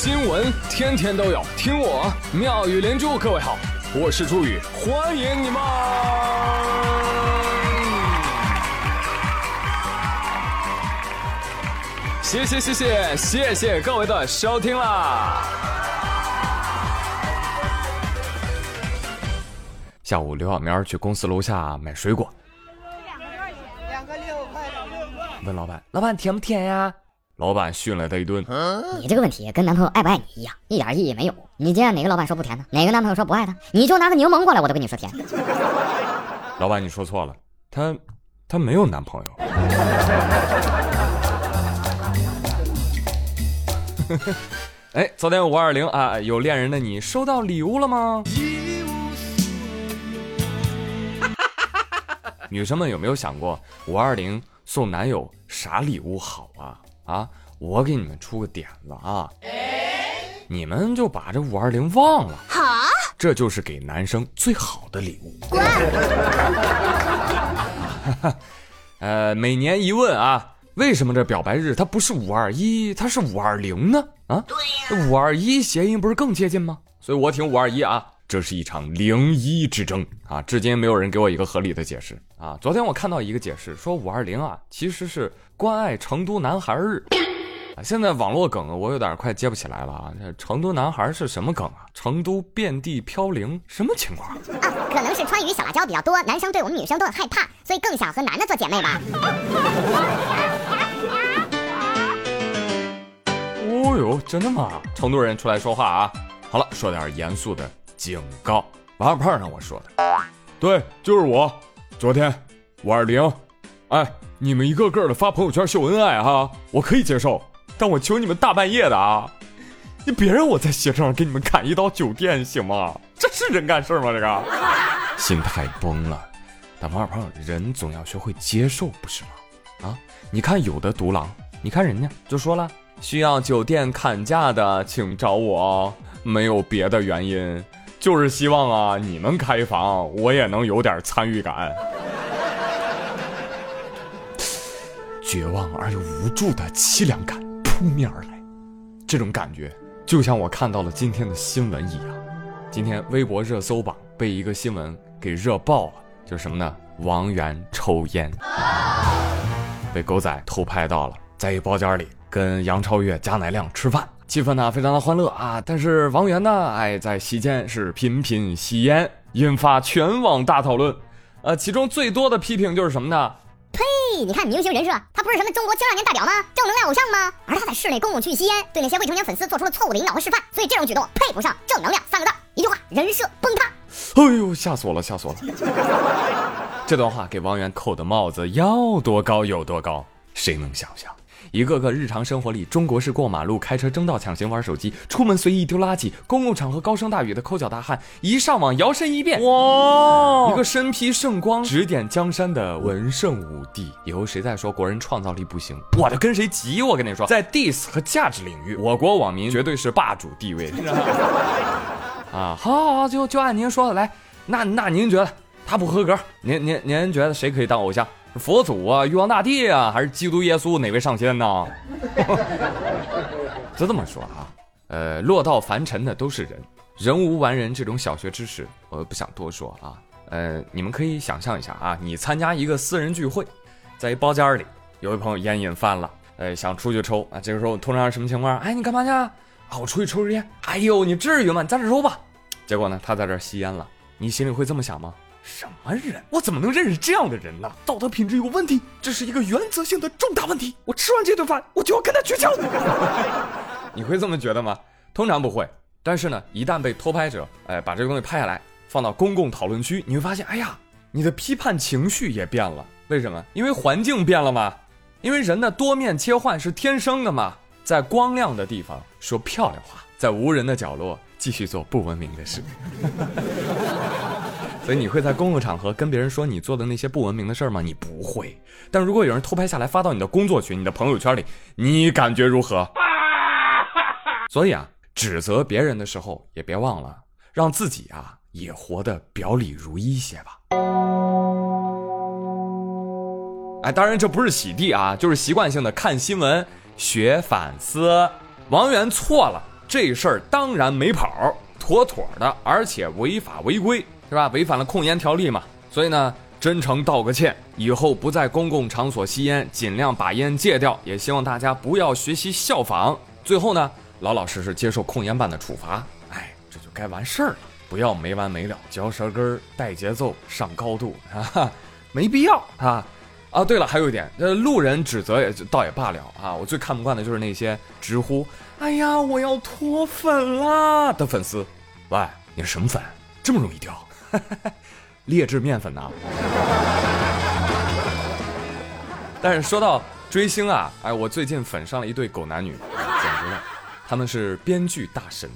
新闻天天都有，听我妙语连珠。各位好，我是朱宇，欢迎你们！谢谢谢谢谢谢各位的收听啦！下午刘小喵去公司楼下买水果，两个六块问老板：“老板甜不甜呀？”老板训了他一顿。你这个问题跟男朋友爱不爱你一样，一点意义没有。你见哪个老板说不甜的？哪个男朋友说不爱他？你就拿个柠檬过来，我都跟你说甜。老板，你说错了，他他没有男朋友。哎，昨天五二零啊，有恋人的你收到礼物了吗？女生们有没有想过五二零送男友啥礼物好啊？啊，我给你们出个点子啊，你们就把这五二零忘了，好，这就是给男生最好的礼物。滚！呃，每年一问啊，为什么这表白日它不是五二一，它是五二零呢？啊，对呀，五二一谐音不是更接近吗？所以我挺五二一啊。这是一场零一之争啊！至今没有人给我一个合理的解释啊！昨天我看到一个解释，说五二零啊其实是关爱成都男孩日啊。现在网络梗我有点快接不起来了啊！这成都男孩是什么梗啊？成都遍地飘零，什么情况啊？可能是川渝小辣椒比较多，男生对我们女生都很害怕，所以更想和男的做姐妹吧。哦呦，真的吗？成都人出来说话啊！好了，说点严肃的。警告，王二胖让我说的，对，就是我。昨天五二零，哎，你们一个个的发朋友圈秀恩爱哈，我可以接受，但我求你们大半夜的啊，你别让我在携程上给你们砍一刀酒店行吗？这是人干事吗？这个心态崩了。但王二胖，人总要学会接受，不是吗？啊，你看有的独狼，你看人家就说了，需要酒店砍价的，请找我，没有别的原因。就是希望啊，你们开房，我也能有点参与感。绝望而又无助的凄凉感扑面而来，这种感觉就像我看到了今天的新闻一样。今天微博热搜榜被一个新闻给热爆了，就是什么呢？王源抽烟，被狗仔偷拍到了，在一包间里跟杨超越、贾乃亮吃饭。气氛呢非常的欢乐啊，但是王源呢，哎，在席间是频频吸烟，引发全网大讨论。呃，其中最多的批评就是什么呢？呸！你看明星人设，他不是什么中国青少年代表吗？正能量偶像吗？而他在室内公共区域吸烟，对那些未成年粉丝做出了错误的引导和示范，所以这种举动配不上正能量三个字。一句话，人设崩塌。哎呦，吓死我了，吓死我了！这段话给王源扣的帽子要多高有多高，谁能想象？一个个日常生活里，中国式过马路、开车争道、抢行、玩手机、出门随意丢垃圾、公共场合高声大语的抠脚大汉，一上网摇身一变，哇！一个身披圣光、指点江山的文圣武帝。以后谁再说国人创造力不行，我就跟谁急！我跟你说，在 diss 和价值领域，我国网民绝对是霸主地位。啊，好，好，好，就就按您说的来。那那您觉得他不合格？您您您觉得谁可以当偶像？佛祖啊，玉皇大帝啊，还是基督耶稣哪位上仙呢？就这么说啊，呃，落到凡尘的都是人，人无完人这种小学知识，我不想多说啊。呃，你们可以想象一下啊，你参加一个私人聚会，在一包间里，有位朋友烟瘾犯了，呃，想出去抽啊。这个时候通常什么情况？哎，你干嘛去？啊，我出去抽支烟。哎呦，你至于吗？你在这抽吧。结果呢，他在这吸烟了，你心里会这么想吗？什么人？我怎么能认识这样的人呢？道德品质有问题，这是一个原则性的重大问题。我吃完这顿饭，我就要跟他绝交。你会这么觉得吗？通常不会。但是呢，一旦被偷拍者哎把这个东西拍下来，放到公共讨论区，你会发现，哎呀，你的批判情绪也变了。为什么？因为环境变了吗？因为人的多面切换是天生的嘛。在光亮的地方说漂亮话，在无人的角落继续做不文明的事。所以你会在公共场合跟别人说你做的那些不文明的事儿吗？你不会。但如果有人偷拍下来发到你的工作群、你的朋友圈里，你感觉如何？所以啊，指责别人的时候也别忘了让自己啊也活得表里如一些吧。哎，当然这不是洗地啊，就是习惯性的看新闻学反思。王源错了，这事儿当然没跑，妥妥的，而且违法违规，是吧？违反了控烟条例嘛。所以呢，真诚道个歉，以后不在公共场所吸烟，尽量把烟戒掉。也希望大家不要学习效仿。最后呢，老老实实接受控烟办的处罚。哎，这就该完事儿了，不要没完没了，嚼舌根儿，带节奏，上高度啊，没必要啊。啊，对了，还有一点，呃，路人指责也倒也罢了啊，我最看不惯的就是那些直呼“哎呀，我要脱粉啦”的粉丝。喂，你是什么粉？这么容易掉？劣质面粉呐！但是说到追星啊，哎，我最近粉上了一对狗男女，简直了，他们是编剧大神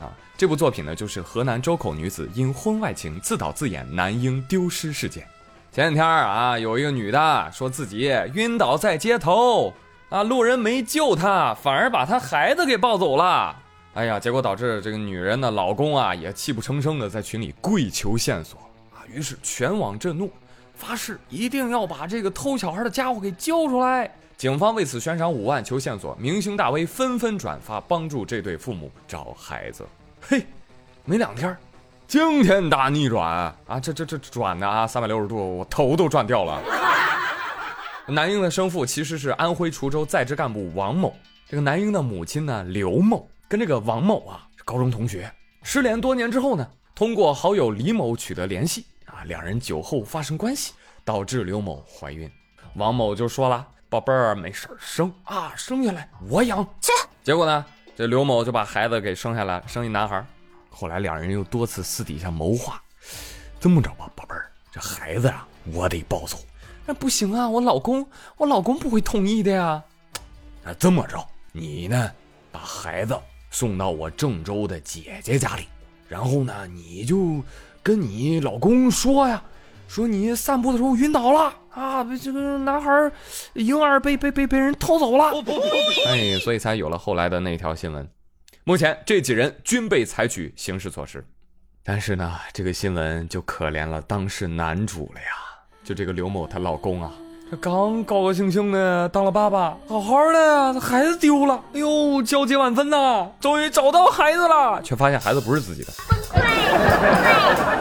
啊！这部作品呢，就是河南周口女子因婚外情自导自演男婴丢失事件。前几天啊，有一个女的说自己晕倒在街头啊，路人没救她，反而把她孩子给抱走了。哎呀，结果导致这个女人的老公啊，也泣不成声的在群里跪求线索啊。于是全网震怒，发誓一定要把这个偷小孩的家伙给揪出来。警方为此悬赏五万求线索，明星大 V 纷纷转发帮助这对父母找孩子。嘿，没两天。惊天大逆转啊！这这这转的啊，三百六十度，我头都转掉了。男婴的生父其实是安徽滁州在职干部王某，这个男婴的母亲呢刘某跟这个王某啊是高中同学，失联多年之后呢，通过好友李某取得联系啊，两人酒后发生关系，导致刘某怀孕。王某就说了：“宝贝儿，没事生啊，生下来我养去。”结果呢，这刘某就把孩子给生下来，生一男孩。后来两人又多次私底下谋划，这么着吧，宝贝儿，这孩子啊，我得抱走。那不行啊，我老公，我老公不会同意的呀。那这么着，你呢，把孩子送到我郑州的姐姐家里，然后呢，你就跟你老公说呀，说你散步的时候晕倒了啊，这个男孩婴儿被被被被人偷走了。哎，所以才有了后来的那条新闻。目前这几人均被采取刑事措施，但是呢，这个新闻就可怜了当事男主了呀。就这个刘某她老公啊，这刚高高兴兴的当了爸爸，好好的，孩子丢了，哎呦，焦急万分呐，终于找到孩子了，却发现孩子不是自己的。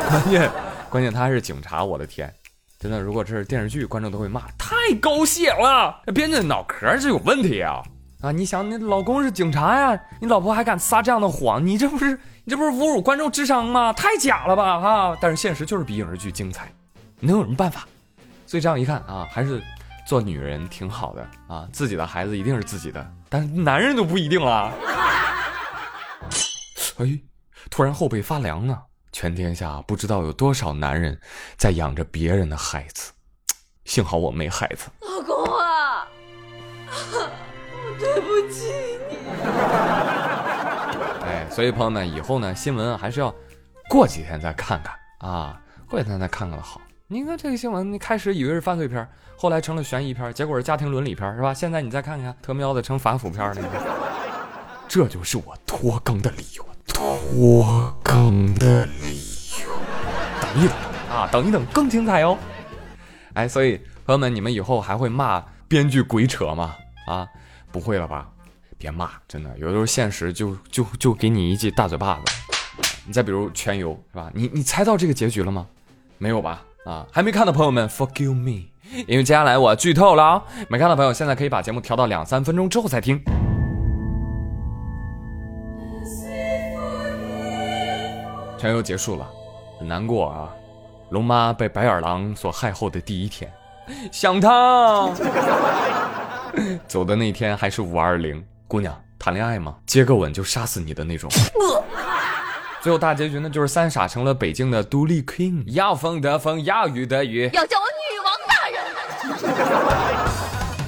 关键关键他还是警察，我的天，真的，如果这是电视剧，观众都会骂太狗血了，编剧脑壳是有问题啊。啊！你想，你老公是警察呀，你老婆还敢撒这样的谎，你这不是你这不是侮辱观众智商吗？太假了吧！哈！但是现实就是比影视剧精彩，能有什么办法？所以这样一看啊，还是做女人挺好的啊，自己的孩子一定是自己的，但是男人就不一定了。哎，突然后背发凉啊！全天下不知道有多少男人在养着别人的孩子，幸好我没孩子。老公啊！对不起你。哎，所以朋友们，以后呢，新闻还是要过几天再看看啊，过几天再看看的好。你看这个新闻，你开始以为是犯罪片，后来成了悬疑片，结果是家庭伦理片，是吧？现在你再看看，特喵的成反腐片了。这就是我拖更的理由，拖更的理由。等一等啊，等一等，更精彩哦。哎，所以朋友们，你们以后还会骂编剧鬼扯吗？啊？不会了吧？别骂，真的，有的时候现实就就就给你一记大嘴巴子。你再比如《全游》，是吧？你你猜到这个结局了吗？没有吧？啊，还没看的朋友们，forgive me，因为接下来我剧透了啊！没看的朋友，现在可以把节目调到两三分钟之后再听。全游结束了，很难过啊！龙妈被白眼狼所害后的第一天，想他。走的那天还是五二零，姑娘谈恋爱吗？接个吻就杀死你的那种。最后大结局呢，就是三傻成了北京的独立 king，要风得风，要雨得雨，要叫我女王大人。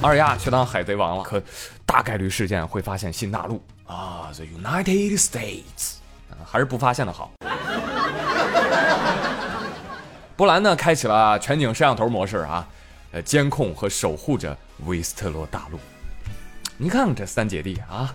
二丫去当海贼王了，可大概率事件会发现新大陆啊，The United States，还是不发现的好。波兰呢，开启了全景摄像头模式啊。呃，监控和守护着维斯特洛大陆。你看看这三姐弟啊，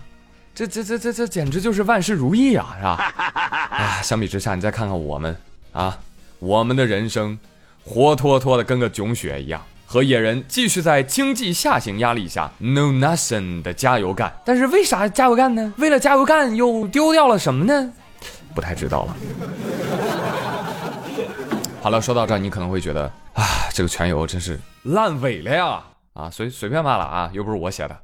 这这这这这简直就是万事如意啊，是吧？啊，相比之下，你再看看我们啊，我们的人生活脱脱的跟个囧雪一样和野人继续在经济下行压力下 no nothing 的加油干。但是为啥加油干呢？为了加油干又丢掉了什么呢？不太知道了。好了，说到这儿，你可能会觉得啊，这个全游真是烂尾了呀！啊，随随便骂了啊，又不是我写的。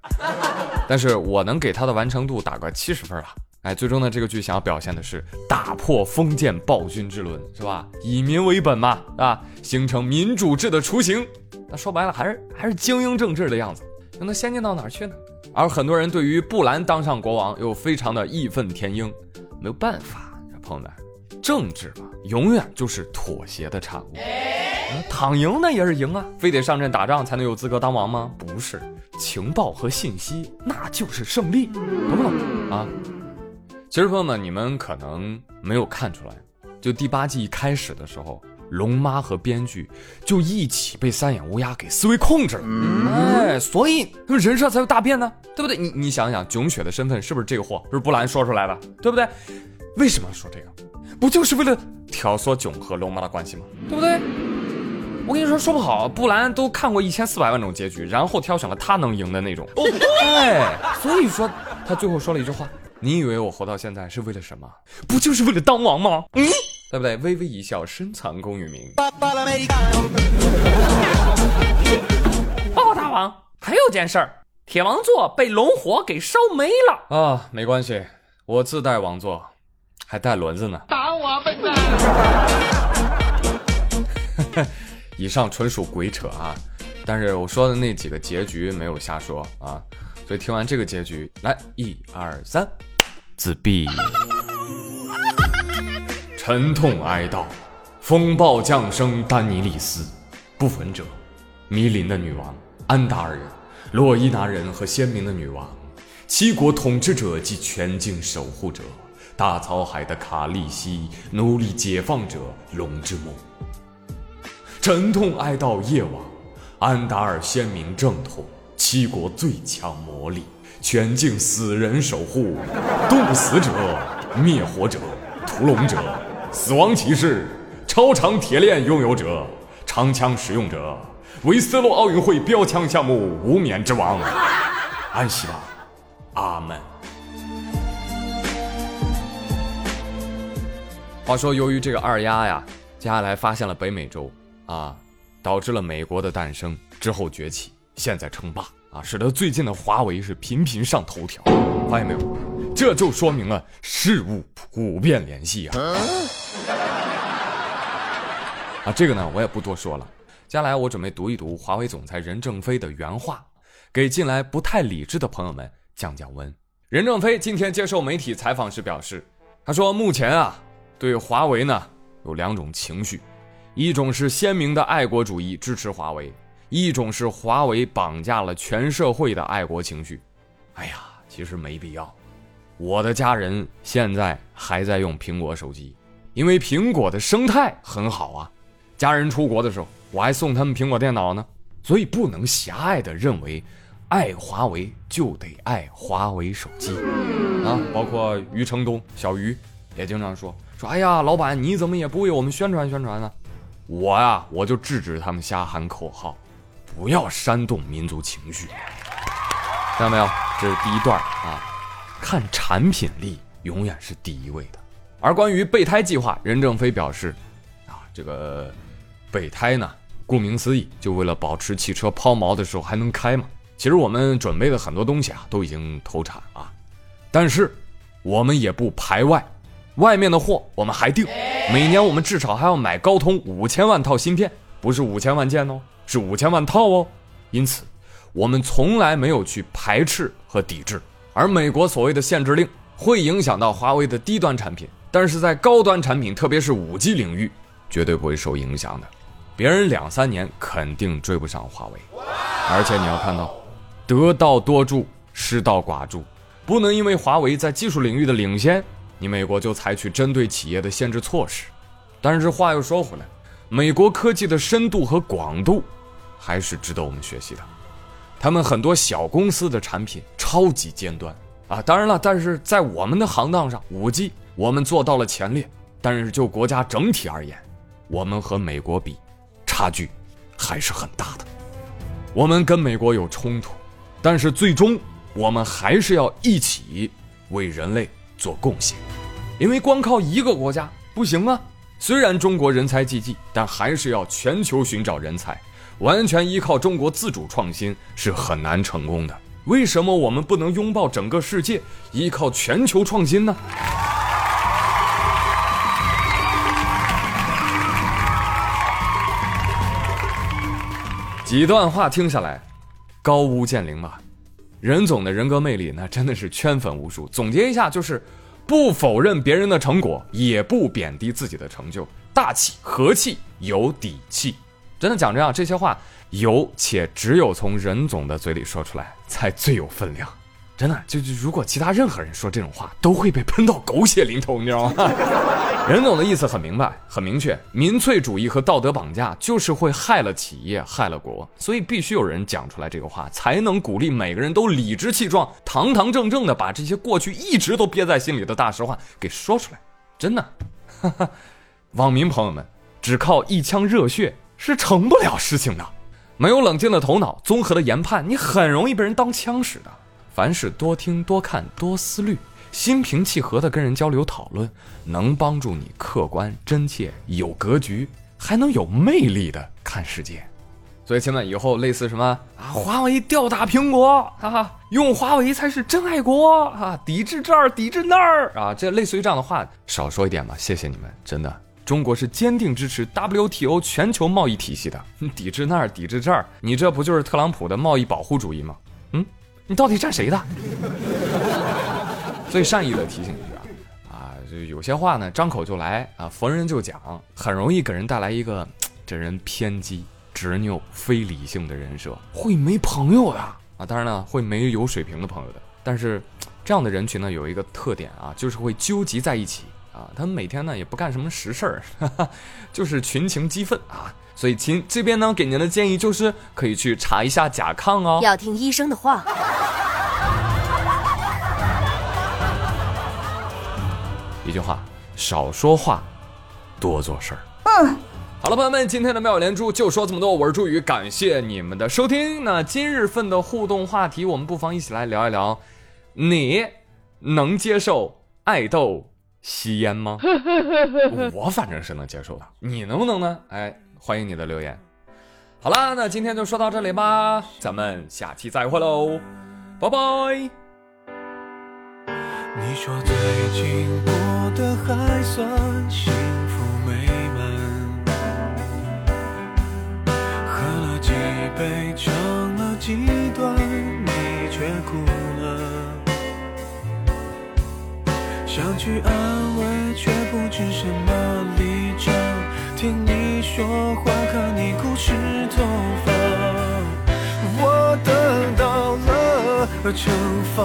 但是我能给他的完成度打个七十分了。哎，最终呢，这个剧想要表现的是打破封建暴君之伦，是吧？以民为本嘛，啊，形成民主制的雏形。那说白了，还是还是精英政治的样子。那能先进到哪儿去呢？而很多人对于布兰当上国王又非常的义愤填膺。没有办法，朋友们，政治嘛，永远就是妥协的产物。躺赢那也是赢啊，非得上阵打仗才能有资格当王吗？不是，情报和信息那就是胜利，懂不懂啊？其实朋友们，你们可能没有看出来，就第八季一开始的时候，龙妈和编剧就一起被三眼乌鸦给思维控制了，哎，所以他们人设才有大变呢，对不对？你你想想，囧雪的身份是不是这个货？是布兰说出来的，对不对？为什么要说这个？不就是为了挑唆囧和龙妈的关系吗？对不对？我跟你说，说不好，布兰都看过一千四百万种结局，然后挑选了他能赢的那种，哎，所以说他最后说了一句话。你以为我活到现在是为了什么？不就是为了当王吗？嗯，对不对？微微一笑，深藏功与名。报告大王，还有件事儿，铁王座被龙火给烧没了啊！没关系，我自带王座，还带轮子呢。打我笨蛋！以上纯属鬼扯啊！但是我说的那几个结局没有瞎说啊，所以听完这个结局，来，一二三。自闭，沉痛哀悼，风暴降生丹尼利斯，不焚者，迷林的女王安达尔人，洛伊拿人和鲜明的女王，七国统治者及全境守护者，大草海的卡利西，奴隶解放者龙之梦，沉痛哀悼夜晚安达尔鲜明正统，七国最强魔力。全境死人守护，冻死者、灭火者、屠龙者、死亡骑士、超长铁链拥有者、长枪使用者，维斯洛奥运会标枪项目无冕之王，安息吧，阿门。话说，由于这个二丫呀，接下来发现了北美洲啊，导致了美国的诞生之后崛起，现在称霸。啊，使得最近的华为是频频上头条，发现没有？这就说明了事物普遍联系啊！啊，这个呢，我也不多说了。接下来我准备读一读华为总裁任正非的原话，给近来不太理智的朋友们降降温。任正非今天接受媒体采访时表示，他说：“目前啊，对华为呢有两种情绪，一种是鲜明的爱国主义，支持华为。”一种是华为绑架了全社会的爱国情绪，哎呀，其实没必要。我的家人现在还在用苹果手机，因为苹果的生态很好啊。家人出国的时候，我还送他们苹果电脑呢。所以不能狭隘的认为，爱华为就得爱华为手机啊。包括余承东、小余也经常说说，哎呀，老板你怎么也不为我们宣传宣传呢？我呀，我就制止他们瞎喊口号。不要煽动民族情绪，看到没有？这是第一段啊，看产品力永远是第一位的。而关于备胎计划，任正非表示，啊，这个备胎呢，顾名思义，就为了保持汽车抛锚的时候还能开嘛。其实我们准备的很多东西啊，都已经投产啊，但是我们也不排外，外面的货我们还订。每年我们至少还要买高通五千万套芯片，不是五千万件哦。是五千万套哦，因此，我们从来没有去排斥和抵制。而美国所谓的限制令会影响到华为的低端产品，但是在高端产品，特别是五 G 领域，绝对不会受影响的。别人两三年肯定追不上华为。而且你要看到，得道多助，失道寡助，不能因为华为在技术领域的领先，你美国就采取针对企业的限制措施。但是话又说回来。美国科技的深度和广度，还是值得我们学习的。他们很多小公司的产品超级尖端啊！当然了，但是在我们的行当上，五 G 我们做到了前列。但是就国家整体而言，我们和美国比，差距还是很大的。我们跟美国有冲突，但是最终我们还是要一起为人类做贡献，因为光靠一个国家不行啊。虽然中国人才济济，但还是要全球寻找人才，完全依靠中国自主创新是很难成功的。为什么我们不能拥抱整个世界，依靠全球创新呢？几段话听下来，高屋建瓴吧。任总的人格魅力那真的是圈粉无数。总结一下就是，不否认别人的成果，也不贬低自己的成就，大气和气有底气。真的讲这样，这些话有且只有从任总的嘴里说出来才最有分量。真的，就就如果其他任何人说这种话，都会被喷到狗血淋头，你知道吗？任总的意思很明白、很明确，民粹主义和道德绑架就是会害了企业、害了国，所以必须有人讲出来这个话，才能鼓励每个人都理直气壮、堂堂正正的把这些过去一直都憋在心里的大实话给说出来。真的，网民朋友们，只靠一腔热血是成不了事情的，没有冷静的头脑、综合的研判，你很容易被人当枪使的。凡事多听、多看、多思虑，心平气和的跟人交流讨论，能帮助你客观、真切、有格局，还能有魅力的看世界。所以，亲们以后类似什么啊，华为吊打苹果啊，用华为才是真爱国啊，抵制这儿，抵制那儿啊，这类似于这样的话少说一点吧。谢谢你们，真的，中国是坚定支持 WTO 全球贸易体系的。抵制那儿，抵制这儿，你这不就是特朗普的贸易保护主义吗？嗯。你到底站谁的？所以善意的提醒一句啊，啊，就有些话呢，张口就来啊，逢人就讲，很容易给人带来一个 这人偏激、执拗、非理性的人设，会没朋友的啊。当然了，会没有水平的朋友的。但是 这样的人群呢，有一个特点啊，就是会纠集在一起啊。他们每天呢也不干什么实事儿，就是群情激愤啊。所以，亲这边呢，给您的建议就是可以去查一下甲亢哦，要听医生的话。一句话，少说话，多做事儿。嗯，好了，朋友们，今天的妙语连珠就说这么多。我是朱宇，感谢你们的收听。那今日份的互动话题，我们不妨一起来聊一聊：你能接受爱豆吸烟吗？我反正是能接受的，你能不能呢？哎。欢迎你的留言。好啦，那今天就说到这里吧，咱们下期再会喽，拜拜。你说最近过得还算幸福美满，喝了几杯，唱了几段，你却哭了，想去安慰，却不知什么说话和你固执，头发我得到了惩罚。